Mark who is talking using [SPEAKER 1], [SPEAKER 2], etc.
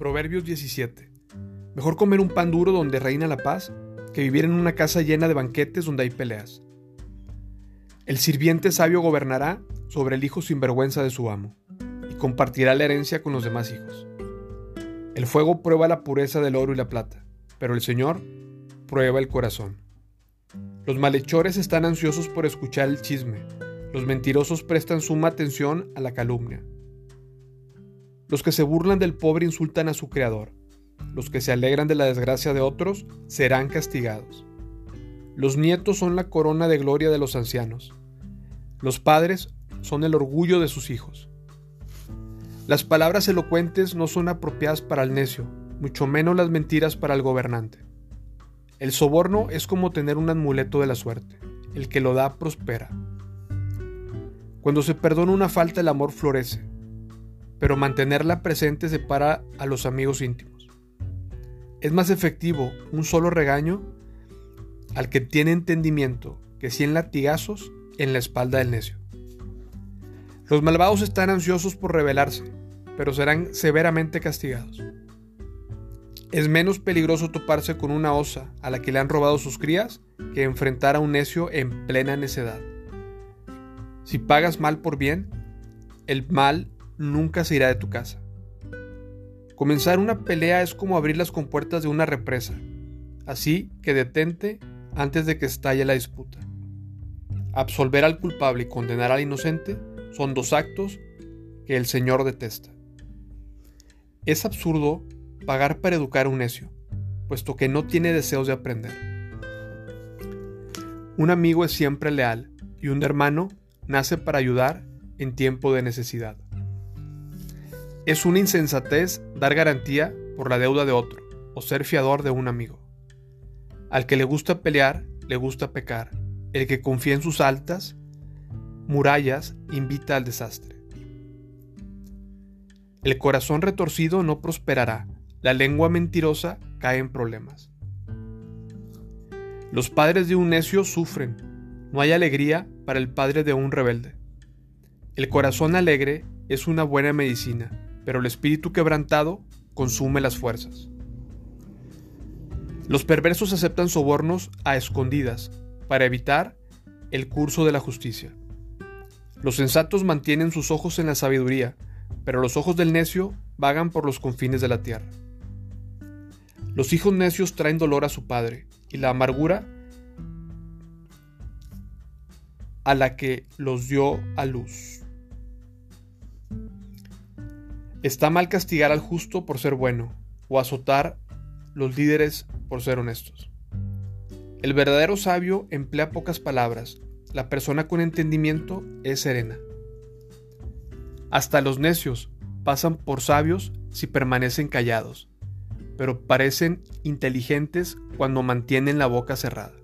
[SPEAKER 1] Proverbios 17. Mejor comer un pan duro donde reina la paz que vivir en una casa llena de banquetes donde hay peleas. El sirviente sabio gobernará sobre el hijo sin vergüenza de su amo y compartirá la herencia con los demás hijos. El fuego prueba la pureza del oro y la plata, pero el Señor prueba el corazón. Los malhechores están ansiosos por escuchar el chisme, los mentirosos prestan suma atención a la calumnia. Los que se burlan del pobre insultan a su Creador. Los que se alegran de la desgracia de otros serán castigados. Los nietos son la corona de gloria de los ancianos. Los padres son el orgullo de sus hijos. Las palabras elocuentes no son apropiadas para el necio, mucho menos las mentiras para el gobernante. El soborno es como tener un amuleto de la suerte. El que lo da prospera. Cuando se perdona una falta el amor florece pero mantenerla presente separa a los amigos íntimos. Es más efectivo un solo regaño al que tiene entendimiento que cien latigazos en la espalda del necio. Los malvados están ansiosos por rebelarse, pero serán severamente castigados. Es menos peligroso toparse con una osa a la que le han robado sus crías que enfrentar a un necio en plena necedad. Si pagas mal por bien, el mal nunca se irá de tu casa. Comenzar una pelea es como abrir las compuertas de una represa, así que detente antes de que estalle la disputa. Absolver al culpable y condenar al inocente son dos actos que el Señor detesta. Es absurdo pagar para educar a un necio, puesto que no tiene deseos de aprender. Un amigo es siempre leal y un hermano nace para ayudar en tiempo de necesidad. Es una insensatez dar garantía por la deuda de otro o ser fiador de un amigo. Al que le gusta pelear, le gusta pecar. El que confía en sus altas murallas invita al desastre. El corazón retorcido no prosperará, la lengua mentirosa cae en problemas. Los padres de un necio sufren, no hay alegría para el padre de un rebelde. El corazón alegre es una buena medicina, pero el espíritu quebrantado consume las fuerzas. Los perversos aceptan sobornos a escondidas para evitar el curso de la justicia. Los sensatos mantienen sus ojos en la sabiduría, pero los ojos del necio vagan por los confines de la tierra. Los hijos necios traen dolor a su padre, y la amargura a la que los dio a luz. Está mal castigar al justo por ser bueno o azotar los líderes por ser honestos. El verdadero sabio emplea pocas palabras. La persona con entendimiento es serena. Hasta los necios pasan por sabios si permanecen callados, pero parecen inteligentes cuando mantienen la boca cerrada.